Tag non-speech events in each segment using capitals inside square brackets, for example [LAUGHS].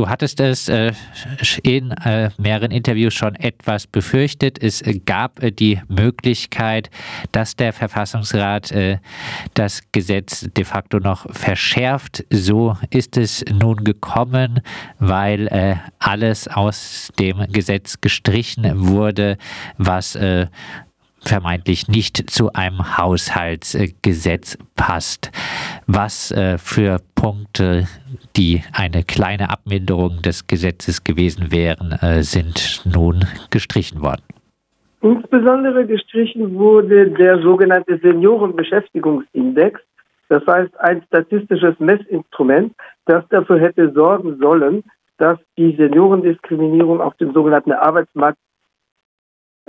du hattest es äh, in äh, mehreren Interviews schon etwas befürchtet. Es gab äh, die Möglichkeit, dass der Verfassungsrat das Gesetz de facto noch verschärft. So ist es nun gekommen, weil alles aus dem Gesetz gestrichen wurde, was vermeintlich nicht zu einem Haushaltsgesetz passt. Was äh, für Punkte, die eine kleine Abminderung des Gesetzes gewesen wären, äh, sind nun gestrichen worden? Insbesondere gestrichen wurde der sogenannte Seniorenbeschäftigungsindex. Das heißt, ein statistisches Messinstrument, das dafür hätte sorgen sollen, dass die Seniorendiskriminierung auf dem sogenannten Arbeitsmarkt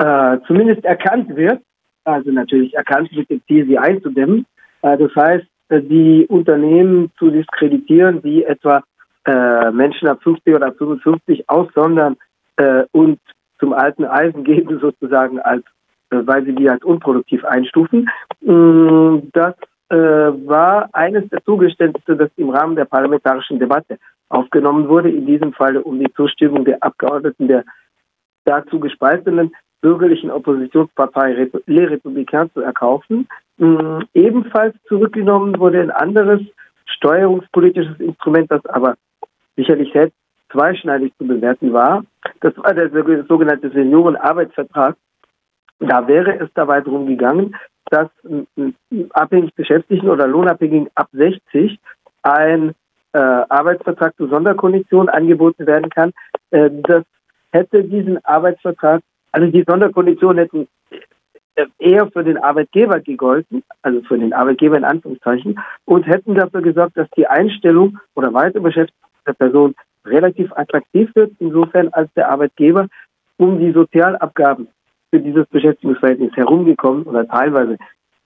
äh, zumindest erkannt wird, also natürlich erkannt mit dem Ziel, sie einzudämmen. Äh, das heißt, äh, die Unternehmen zu diskreditieren, die etwa äh, Menschen ab 50 oder 55 aussondern äh, und zum alten Eisen geben, [LAUGHS] sozusagen, als, äh, weil sie die als unproduktiv einstufen. Mm, das war eines der Zugeständnisse, das im Rahmen der parlamentarischen Debatte aufgenommen wurde, in diesem Falle um die Zustimmung der Abgeordneten der dazu gespaltenen bürgerlichen Oppositionspartei Les Républicains zu erkaufen. Mm, ebenfalls zurückgenommen wurde ein anderes steuerungspolitisches Instrument, das aber sicherlich selbst zweischneidig zu bewerten war. Das war der sogenannte Seniorenarbeitsvertrag. Da wäre es dabei darum gegangen, dass abhängig Beschäftigten oder Lohnabhängigen ab 60 ein äh, Arbeitsvertrag zu Sonderkonditionen angeboten werden kann. Äh, das hätte diesen Arbeitsvertrag also die Sonderkonditionen hätten äh, eher für den Arbeitgeber gegolten, also für den Arbeitgeber in Anführungszeichen, und hätten dafür gesorgt, dass die Einstellung oder Weiterbeschäftigung der Person relativ attraktiv wird, insofern als der Arbeitgeber um die Sozialabgaben für dieses Beschäftigungsverhältnis herumgekommen oder teilweise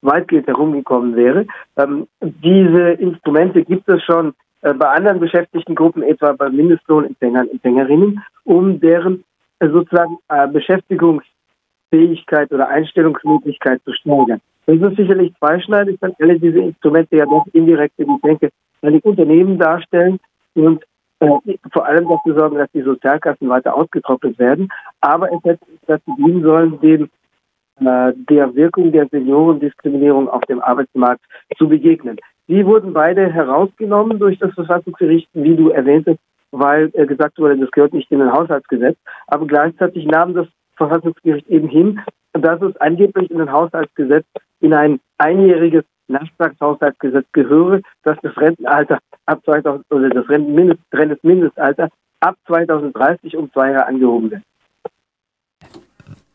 weitgehend herumgekommen wäre. Ähm, diese Instrumente gibt es schon äh, bei anderen Beschäftigtengruppen, etwa bei Mindestlohnempfängern, Empfängerinnen, um deren sozusagen äh, Beschäftigungsfähigkeit oder Einstellungsmöglichkeit zu steigern. Das ist sicherlich zweischneidig, weil alle diese Instrumente ja doch indirekt, ich denke, die Unternehmen darstellen und äh, vor allem dafür sorgen, dass die Sozialkassen weiter ausgetrocknet werden. Aber es hätte dazu dienen sollen, dem äh, der Wirkung der Seniorendiskriminierung auf dem Arbeitsmarkt zu begegnen. Die wurden beide herausgenommen durch das Verfassungsgericht, wie du erwähntest, weil äh, gesagt wurde, das gehört nicht in ein Haushaltsgesetz. Aber gleichzeitig nahm das Verfassungsgericht eben hin, dass es angeblich in ein Haushaltsgesetz, in ein einjähriges Nachtragshaushaltsgesetz gehöre, dass das Rentenalter ab 2000 oder das Rentenmindest, Rentenmindestalter ab 2030 um zwei Jahre angehoben wird.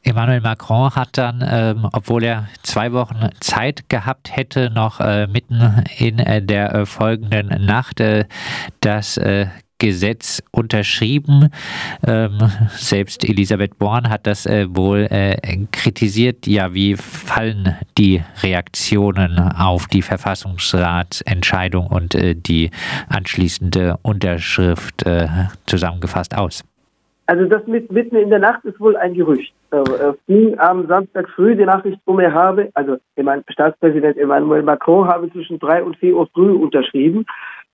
Emmanuel Macron hat dann, ähm, obwohl er zwei Wochen Zeit gehabt hätte, noch äh, mitten in äh, der äh, folgenden Nacht äh, das äh, Gesetz unterschrieben. Ähm, selbst Elisabeth Born hat das äh, wohl äh, kritisiert. Ja, wie fallen die Reaktionen auf die Verfassungsratsentscheidung und äh, die anschließende Unterschrift äh, zusammengefasst aus? Also das mit mitten in der Nacht ist wohl ein Gerücht. Es ging am Samstag früh die Nachricht um, er habe, also Staatspräsident Emmanuel Macron habe zwischen drei und vier Uhr früh unterschrieben.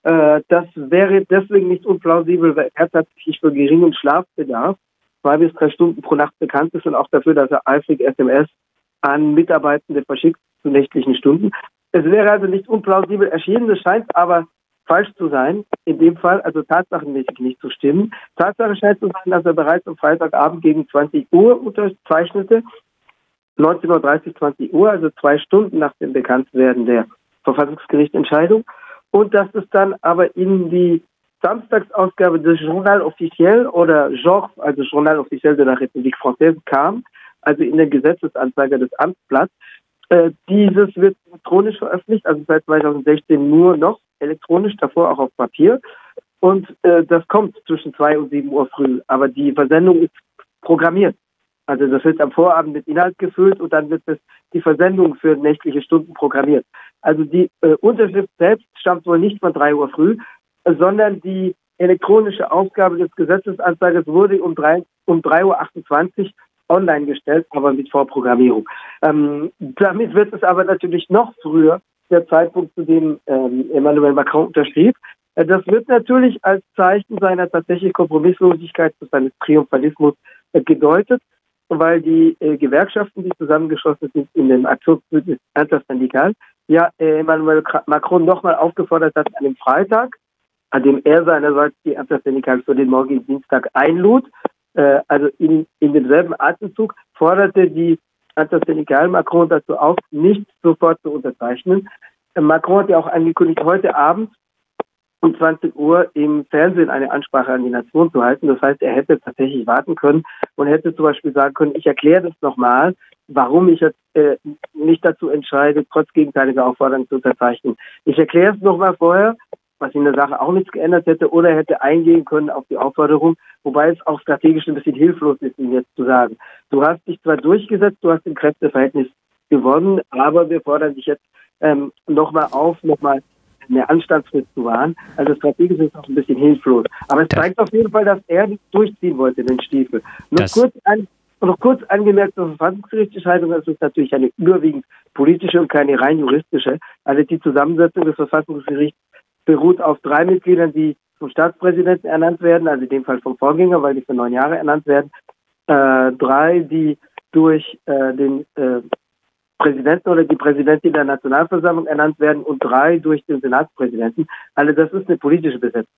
Äh, das wäre deswegen nicht unplausibel, weil er tatsächlich für geringen Schlafbedarf zwei bis drei Stunden pro Nacht bekannt ist und auch dafür, dass er eifrig SMS an Mitarbeitende verschickt zu nächtlichen Stunden. Es wäre also nicht unplausibel erschienen, es scheint aber falsch zu sein, in dem Fall, also tatsachenmäßig nicht zu stimmen. Tatsache scheint zu sein, dass er bereits am Freitagabend gegen 20 Uhr unterzeichnete, 19.30 Uhr, 20 Uhr, also zwei Stunden nach dem Bekanntwerden der Verfassungsgerichtentscheidung und dass es dann aber in die Samstagsausgabe des Journal Officiel oder Genre, also Journal Officiel de la République Française kam, also in der Gesetzesanzeiger des Amtsblatts. Äh, dieses wird elektronisch veröffentlicht, also seit 2016 nur noch elektronisch, davor auch auf Papier. Und äh, das kommt zwischen 2 und 7 Uhr früh. Aber die Versendung ist programmiert. Also das wird am Vorabend mit Inhalt gefüllt und dann wird es die Versendung für nächtliche Stunden programmiert. Also die äh, Unterschrift selbst stammt wohl nicht von 3 Uhr früh, sondern die elektronische Aufgabe des Gesetzesanzeigers wurde um 3, um 3.28 Uhr online gestellt, aber mit Vorprogrammierung. Ähm, damit wird es aber natürlich noch früher der Zeitpunkt, zu dem ähm, Emmanuel Macron unterschrieb. Das wird natürlich als Zeichen seiner tatsächlichen Kompromisslosigkeit, seines Triumphalismus gedeutet, weil die Gewerkschaften, die zusammengeschlossen sind in dem Aktionsbündnis Intersyndical, ja Emmanuel Macron nochmal aufgefordert hat, an dem Freitag, an dem er seinerseits die Intersyndical für den morgigen Dienstag einlud, also in, in demselben Atemzug, forderte die Intersyndical Macron dazu auf, nicht sofort zu unterzeichnen. Macron hat ja auch angekündigt, heute Abend um 20 Uhr im Fernsehen eine Ansprache an die Nation zu halten. Das heißt, er hätte tatsächlich warten können und hätte zum Beispiel sagen können, ich erkläre das nochmal, warum ich jetzt äh, nicht dazu entscheide, trotz gegenteiliger Aufforderung zu unterzeichnen. Ich erkläre es nochmal vorher, was in der Sache auch nichts geändert hätte, oder er hätte eingehen können auf die Aufforderung, wobei es auch strategisch ein bisschen hilflos ist, ihm jetzt zu sagen. Du hast dich zwar durchgesetzt, du hast im Kräfteverhältnis gewonnen, aber wir fordern dich jetzt ähm, nochmal auf, nochmal eine Anstandsfrist zu wahren. Also strategisch ist auch ein bisschen hilflos. Aber es das zeigt auf jeden Fall, dass er durchziehen wollte, den Stiefel. Nur kurz, an, noch kurz angemerkt zur Verfassungsgerichtsentscheidung, das ist natürlich eine überwiegend politische und keine rein juristische. Also die Zusammensetzung des Verfassungsgerichts beruht auf drei Mitgliedern, die vom Staatspräsidenten ernannt werden, also in dem Fall vom Vorgänger, weil die für neun Jahre ernannt werden. Äh, drei, die durch äh, den äh, Präsidenten oder die Präsidentin der Nationalversammlung ernannt werden und drei durch den Senatspräsidenten. Also das ist eine politische Besetzung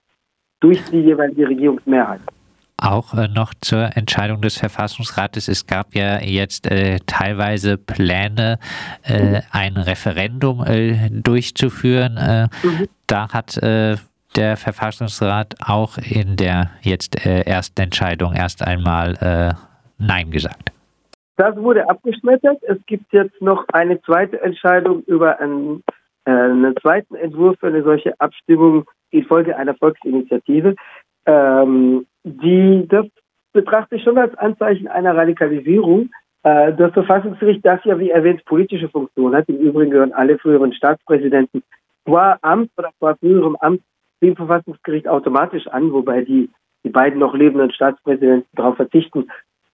durch die jeweilige Regierungsmehrheit. Auch äh, noch zur Entscheidung des Verfassungsrates. Es gab ja jetzt äh, teilweise Pläne, äh, ein Referendum äh, durchzuführen. Äh, mhm. Da hat äh, der Verfassungsrat auch in der jetzt ersten Entscheidung erst einmal Nein gesagt. Das wurde abgeschmettert. Es gibt jetzt noch eine zweite Entscheidung über einen, äh, einen zweiten Entwurf für eine solche Abstimmung infolge einer Volksinitiative. Ähm, die, das betrachte ich schon als Anzeichen einer Radikalisierung. Äh, das Verfassungsgericht, das ja wie erwähnt politische Funktion hat, im Übrigen gehören alle früheren Staatspräsidenten qua Amt oder qua früherem Amt dem Verfassungsgericht automatisch an, wobei die, die beiden noch lebenden Staatspräsidenten darauf verzichten,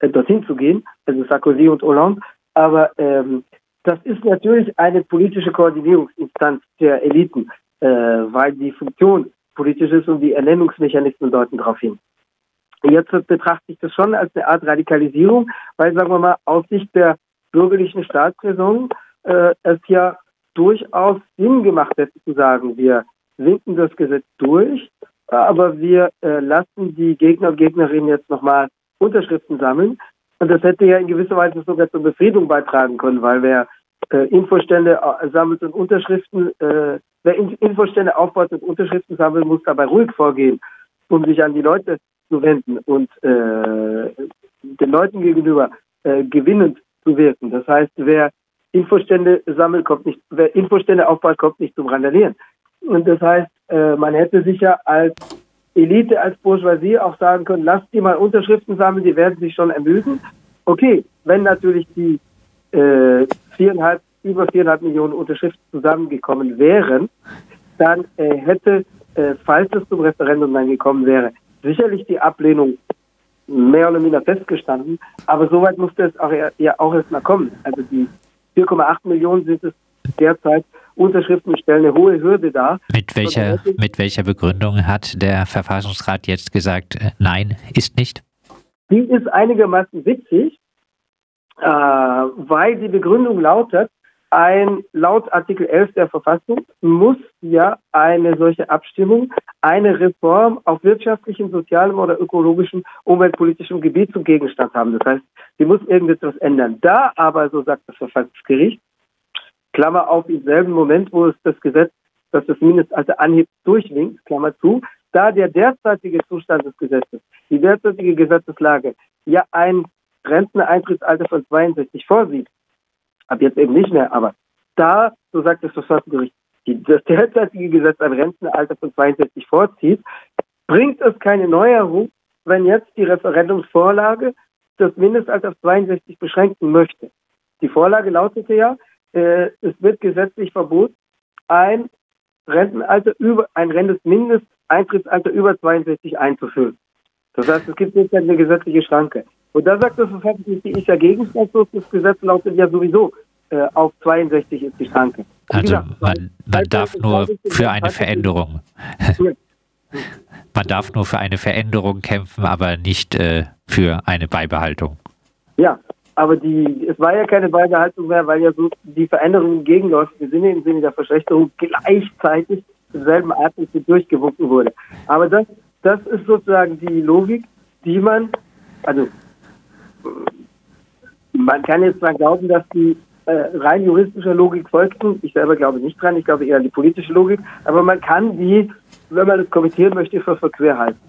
dorthin zu gehen, also Sarkozy und Hollande. Aber ähm, das ist natürlich eine politische Koordinierungsinstanz der Eliten, äh, weil die Funktion politisch ist und die Ernennungsmechanismen deuten darauf hin. Jetzt betrachte ich das schon als eine Art Radikalisierung, weil, sagen wir mal, aus Sicht der bürgerlichen Staatsräson äh, es ja durchaus Sinn gemacht hätte zu sagen, wir winken das Gesetz durch, aber wir äh, lassen die Gegner und Gegnerinnen jetzt nochmal Unterschriften sammeln. Und das hätte ja in gewisser Weise sogar zur Befriedung beitragen können, weil wer äh, Infostände äh, sammelt und Unterschriften, äh, wer Infostände aufbaut und Unterschriften sammelt, muss dabei ruhig vorgehen, um sich an die Leute zu wenden und äh, den Leuten gegenüber äh, gewinnend zu wirken. Das heißt, wer Infostände sammelt, kommt nicht, wer Infostände aufbaut, kommt nicht zum Randalieren. Und das heißt, äh, man hätte sich ja als Elite als Bourgeoisie auch sagen können, lasst die mal Unterschriften sammeln, die werden sich schon ermüden. Okay, wenn natürlich die äh, viereinhalb, über viereinhalb Millionen Unterschriften zusammengekommen wären, dann äh, hätte, äh, falls es zum Referendum dann gekommen wäre, sicherlich die Ablehnung mehr oder minder festgestanden. Aber soweit musste es auch, ja auch erstmal kommen. Also die 4,8 Millionen sind es derzeit Unterschriften stellen eine hohe Hürde dar. Mit welcher, mit welcher Begründung hat der Verfassungsrat jetzt gesagt, äh, nein, ist nicht? Die ist einigermaßen witzig, äh, weil die Begründung lautet, ein, laut Artikel 11 der Verfassung muss ja eine solche Abstimmung eine Reform auf wirtschaftlichem, sozialem oder ökologischem, umweltpolitischem Gebiet zum Gegenstand haben. Das heißt, sie muss irgendetwas ändern. Da aber, so sagt das Verfassungsgericht, Klammer auf, im selben Moment, wo es das Gesetz, das das Mindestalter anhebt, durchwinkt, Klammer zu, da der derzeitige Zustand des Gesetzes, die derzeitige Gesetzeslage ja ein Renteneintrittsalter von 62 vorsieht, ab jetzt eben nicht mehr, aber da, so sagt das Verfassungsgericht, das derzeitige Gesetz ein Rentenalter von 62 vorzieht, bringt es keine Neuerung, wenn jetzt die Referendumsvorlage das Mindestalter auf 62 beschränken möchte. Die Vorlage lautete ja, äh, es wird gesetzlich verboten, ein Rentenalter über, ein Mindesteintrittsalter über 62 einzuführen. Das heißt, es gibt jetzt eine gesetzliche Schranke. Und da sagt das Verfassungsgericht, die ist ja gegenstandslos, das Gesetz lautet ja sowieso äh, auf 62 ist die Schranke. Also gesagt, man, man darf nur für eine Veränderung. man darf nur für eine Veränderung kämpfen, aber nicht äh, für eine Beibehaltung. Ja, aber die, es war ja keine Beibehaltung mehr, weil ja so die Veränderung im gegenläufigen Sinne, im Sinne der Verschlechterung gleichzeitig im selben Atemzug durchgewunken wurde. Aber das, das ist sozusagen die Logik, die man, also man kann jetzt mal glauben, dass die äh, rein juristischer Logik folgten. Ich selber glaube nicht dran, ich glaube eher an die politische Logik, aber man kann die, wenn man das kommentieren möchte, für verquer halten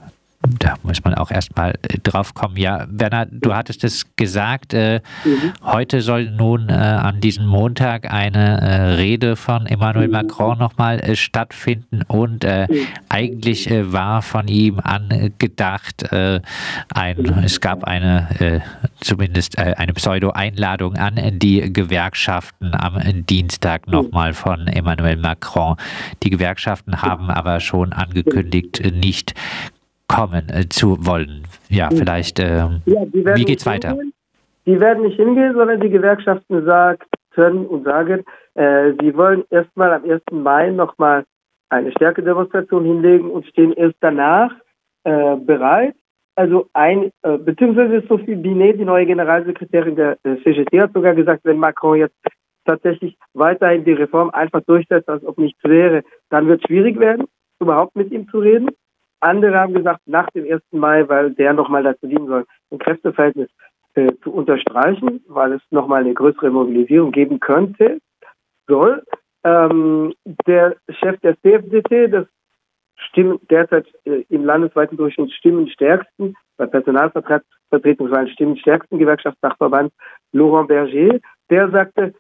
muss man auch erstmal äh, drauf kommen. Ja, Werner, du hattest es gesagt, äh, mhm. heute soll nun äh, an diesem Montag eine äh, Rede von Emmanuel mhm. Macron nochmal äh, stattfinden und äh, mhm. eigentlich war von ihm angedacht, ein, mhm. es gab eine zumindest eine Pseudo-Einladung an die Gewerkschaften am Dienstag mhm. nochmal von Emmanuel Macron. Die Gewerkschaften haben aber schon angekündigt, nicht kommen äh, zu wollen. Ja, vielleicht, äh, ja, wie geht's weiter? Hingehen. Die werden nicht hingehen, sondern die Gewerkschaften sagten und sagen, äh, sie wollen erstmal am 1. Mai nochmal eine Stärkedemonstration hinlegen und stehen erst danach äh, bereit. Also ein, äh, beziehungsweise Sophie Binet, die neue Generalsekretärin der äh, CGT, hat sogar gesagt, wenn Macron jetzt tatsächlich weiterhin die Reform einfach durchsetzt, als ob nichts wäre, dann wird es schwierig werden, überhaupt mit ihm zu reden. Andere haben gesagt, nach dem 1. Mai, weil der nochmal dazu dienen soll, ein Kräfteverhältnis äh, zu unterstreichen, weil es nochmal eine größere Mobilisierung geben könnte, soll. Ähm, der Chef der CFDT, das Stimmen derzeit äh, im landesweiten Durchschnitt stimmenstärksten, bei Personalvertretungswahlen stimmenstärksten Gewerkschaftsdachverband, Laurent Berger, der sagte,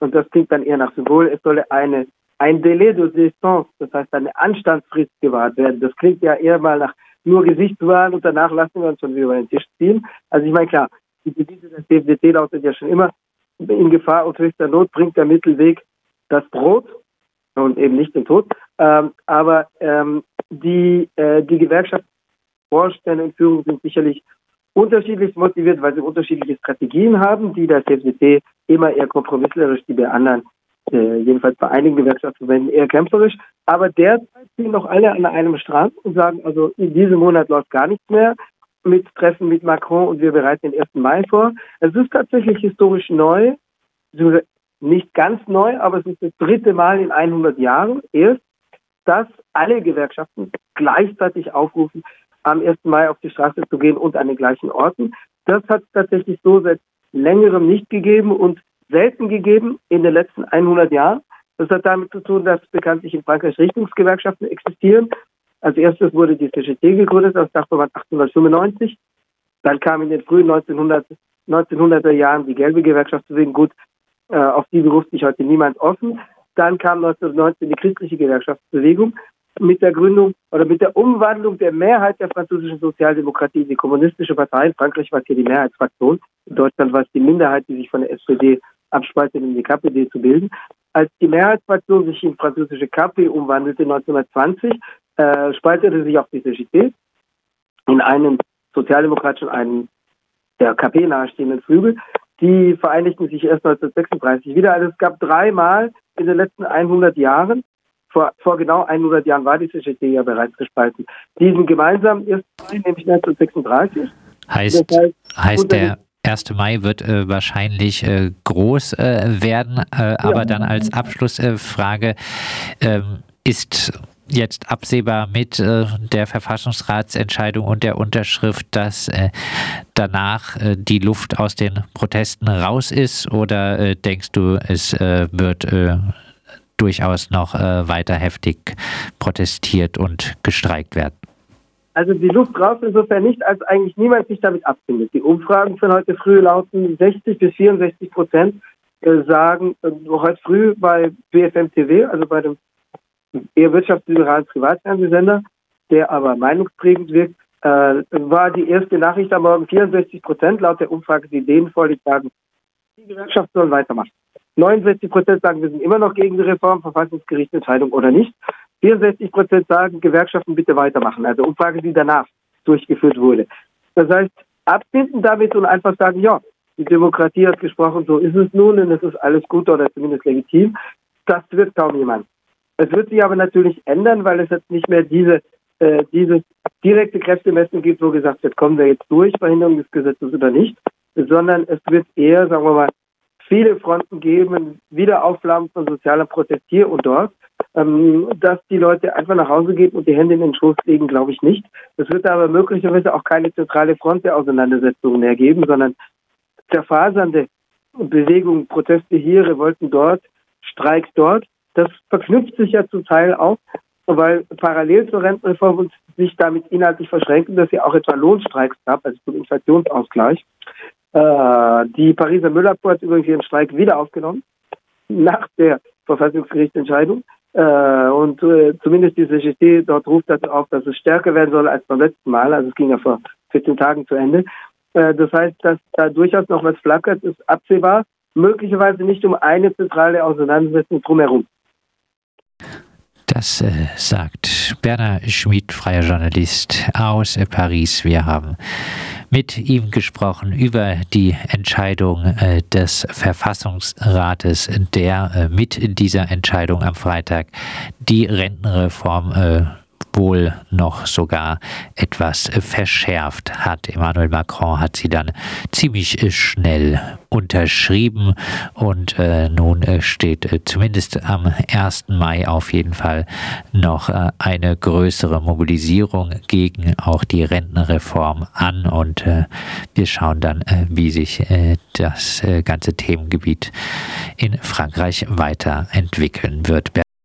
und das klingt dann eher nach Symbol, es solle eine ein Delay de Distance, das heißt eine Anstandsfrist gewahrt werden. Das klingt ja eher mal nach nur Gesichtswahl und danach lassen wir uns schon wieder über den Tisch ziehen. Also ich meine, klar, die Devise des DFDT lautet ja schon immer, in Gefahr und höchster Not bringt der Mittelweg das Brot und eben nicht den Tod. Ähm, aber ähm, die, äh, die Gewerkschaftsvorstände und Führung sind sicherlich unterschiedlich motiviert, weil sie unterschiedliche Strategien haben, die das DFDT immer eher kompromisslerisch, die bei anderen äh, jedenfalls bei einigen Gewerkschaftsverbänden eher kämpferisch. Aber derzeit ziehen noch alle an einem Strang und sagen, also in diesem Monat läuft gar nichts mehr mit Treffen mit Macron und wir bereiten den 1. Mai vor. Es ist tatsächlich historisch neu, nicht ganz neu, aber es ist das dritte Mal in 100 Jahren erst, dass alle Gewerkschaften gleichzeitig aufrufen, am 1. Mai auf die Straße zu gehen und an den gleichen Orten. Das hat es tatsächlich so seit längerem nicht gegeben und selten gegeben in den letzten 100 Jahren. Das hat damit zu tun, dass bekanntlich in Frankreich Richtungsgewerkschaften existieren. Als erstes wurde die CGT gegründet, das Dachverband 1895. Dann kam in den frühen 1900, 1900er Jahren die gelbe Gewerkschaft wegen gut, äh, auf die beruft sich heute niemand offen. Dann kam 1919 die christliche Gewerkschaftsbewegung mit der Gründung oder mit der Umwandlung der Mehrheit der französischen Sozialdemokratie in die kommunistische Partei. In Frankreich war es hier die Mehrheitsfraktion. In Deutschland war es die Minderheit, die sich von der SPD abspalten, um die KPD zu bilden. Als die Mehrheitsfraktion sich in französische KP umwandelte 1920, äh, spaltete sich auch die CGT in einen sozialdemokratischen, einen der KP nahestehenden Flügel. Die vereinigten sich erst 1936 wieder. Also es gab dreimal in den letzten 100 Jahren, vor, vor genau 100 Jahren war die CGT ja bereits gespalten. Diesen gemeinsamen ersten nämlich 1936. Heißt, das heißt, heißt der 1. Mai wird äh, wahrscheinlich äh, groß äh, werden, äh, aber dann als Abschlussfrage ähm, ist jetzt absehbar mit äh, der Verfassungsratsentscheidung und der Unterschrift, dass äh, danach die Luft aus den Protesten raus ist oder denkst du, es wird durchaus noch weiter heftig protestiert und gestreikt werden? Also die Luft raus insofern nicht, als eigentlich niemand sich damit abfindet. Die Umfragen von heute früh lauten 60 bis 64 Prozent äh, sagen äh, heute früh bei BFM TV, also bei dem eher wirtschaftsliberalen Privatfernsehsender, der aber meinungsprägend wirkt, äh, war die erste Nachricht am Morgen 64 Prozent laut der Umfrage, die denen vorliegt, sagen, die Gewerkschaft soll weitermachen. 69 Prozent sagen, wir sind immer noch gegen die Reform, Verfassungsgerichtsentscheidung oder nicht. 64 Prozent sagen, Gewerkschaften bitte weitermachen. Also Umfrage, die danach durchgeführt wurde. Das heißt, abbinden damit und einfach sagen, ja, die Demokratie hat gesprochen, so ist es nun und es ist alles gut oder zumindest legitim. Das wird kaum jemand. Es wird sich aber natürlich ändern, weil es jetzt nicht mehr diese äh, dieses direkte Kräftemessen gibt, wo gesagt wird, kommen wir jetzt durch, Verhinderung des Gesetzes oder nicht, sondern es wird eher, sagen wir mal, viele Fronten geben, Wiederauflagen von sozialer Protest hier und dort. Ähm, dass die Leute einfach nach Hause gehen und die Hände in den Schoß legen, glaube ich nicht. Es wird aber möglicherweise auch keine zentrale Front der Auseinandersetzungen mehr geben, sondern zerfasernde Bewegungen, Proteste hier, Revolten dort, Streik dort. Das verknüpft sich ja zum Teil auch, weil parallel zur Rentenreform sich damit inhaltlich verschränken, dass ja auch etwa Lohnstreiks gab, also zum Inflationsausgleich. Äh, die Pariser Müllabfuhr hat übrigens ihren Streik wieder aufgenommen, nach der Verfassungsgerichtsentscheidung. Äh, und äh, zumindest die CGT dort ruft dazu auf, dass es stärker werden soll als beim letzten Mal. Also es ging ja vor 14 Tagen zu Ende. Äh, das heißt, dass da durchaus noch was flackert, ist absehbar. Möglicherweise nicht um eine zentrale Auseinandersetzung drumherum. Das äh, sagt Bernhard Schmid, freier Journalist aus äh, Paris. Wir haben mit ihm gesprochen über die Entscheidung äh, des Verfassungsrates, der äh, mit dieser Entscheidung am Freitag die Rentenreform äh, wohl noch sogar etwas verschärft hat. Emmanuel Macron hat sie dann ziemlich schnell unterschrieben und äh, nun äh, steht äh, zumindest am 1. Mai auf jeden Fall noch äh, eine größere Mobilisierung gegen auch die Rentenreform an und äh, wir schauen dann, äh, wie sich das ganze Themengebiet in Frankreich weiterentwickeln wird.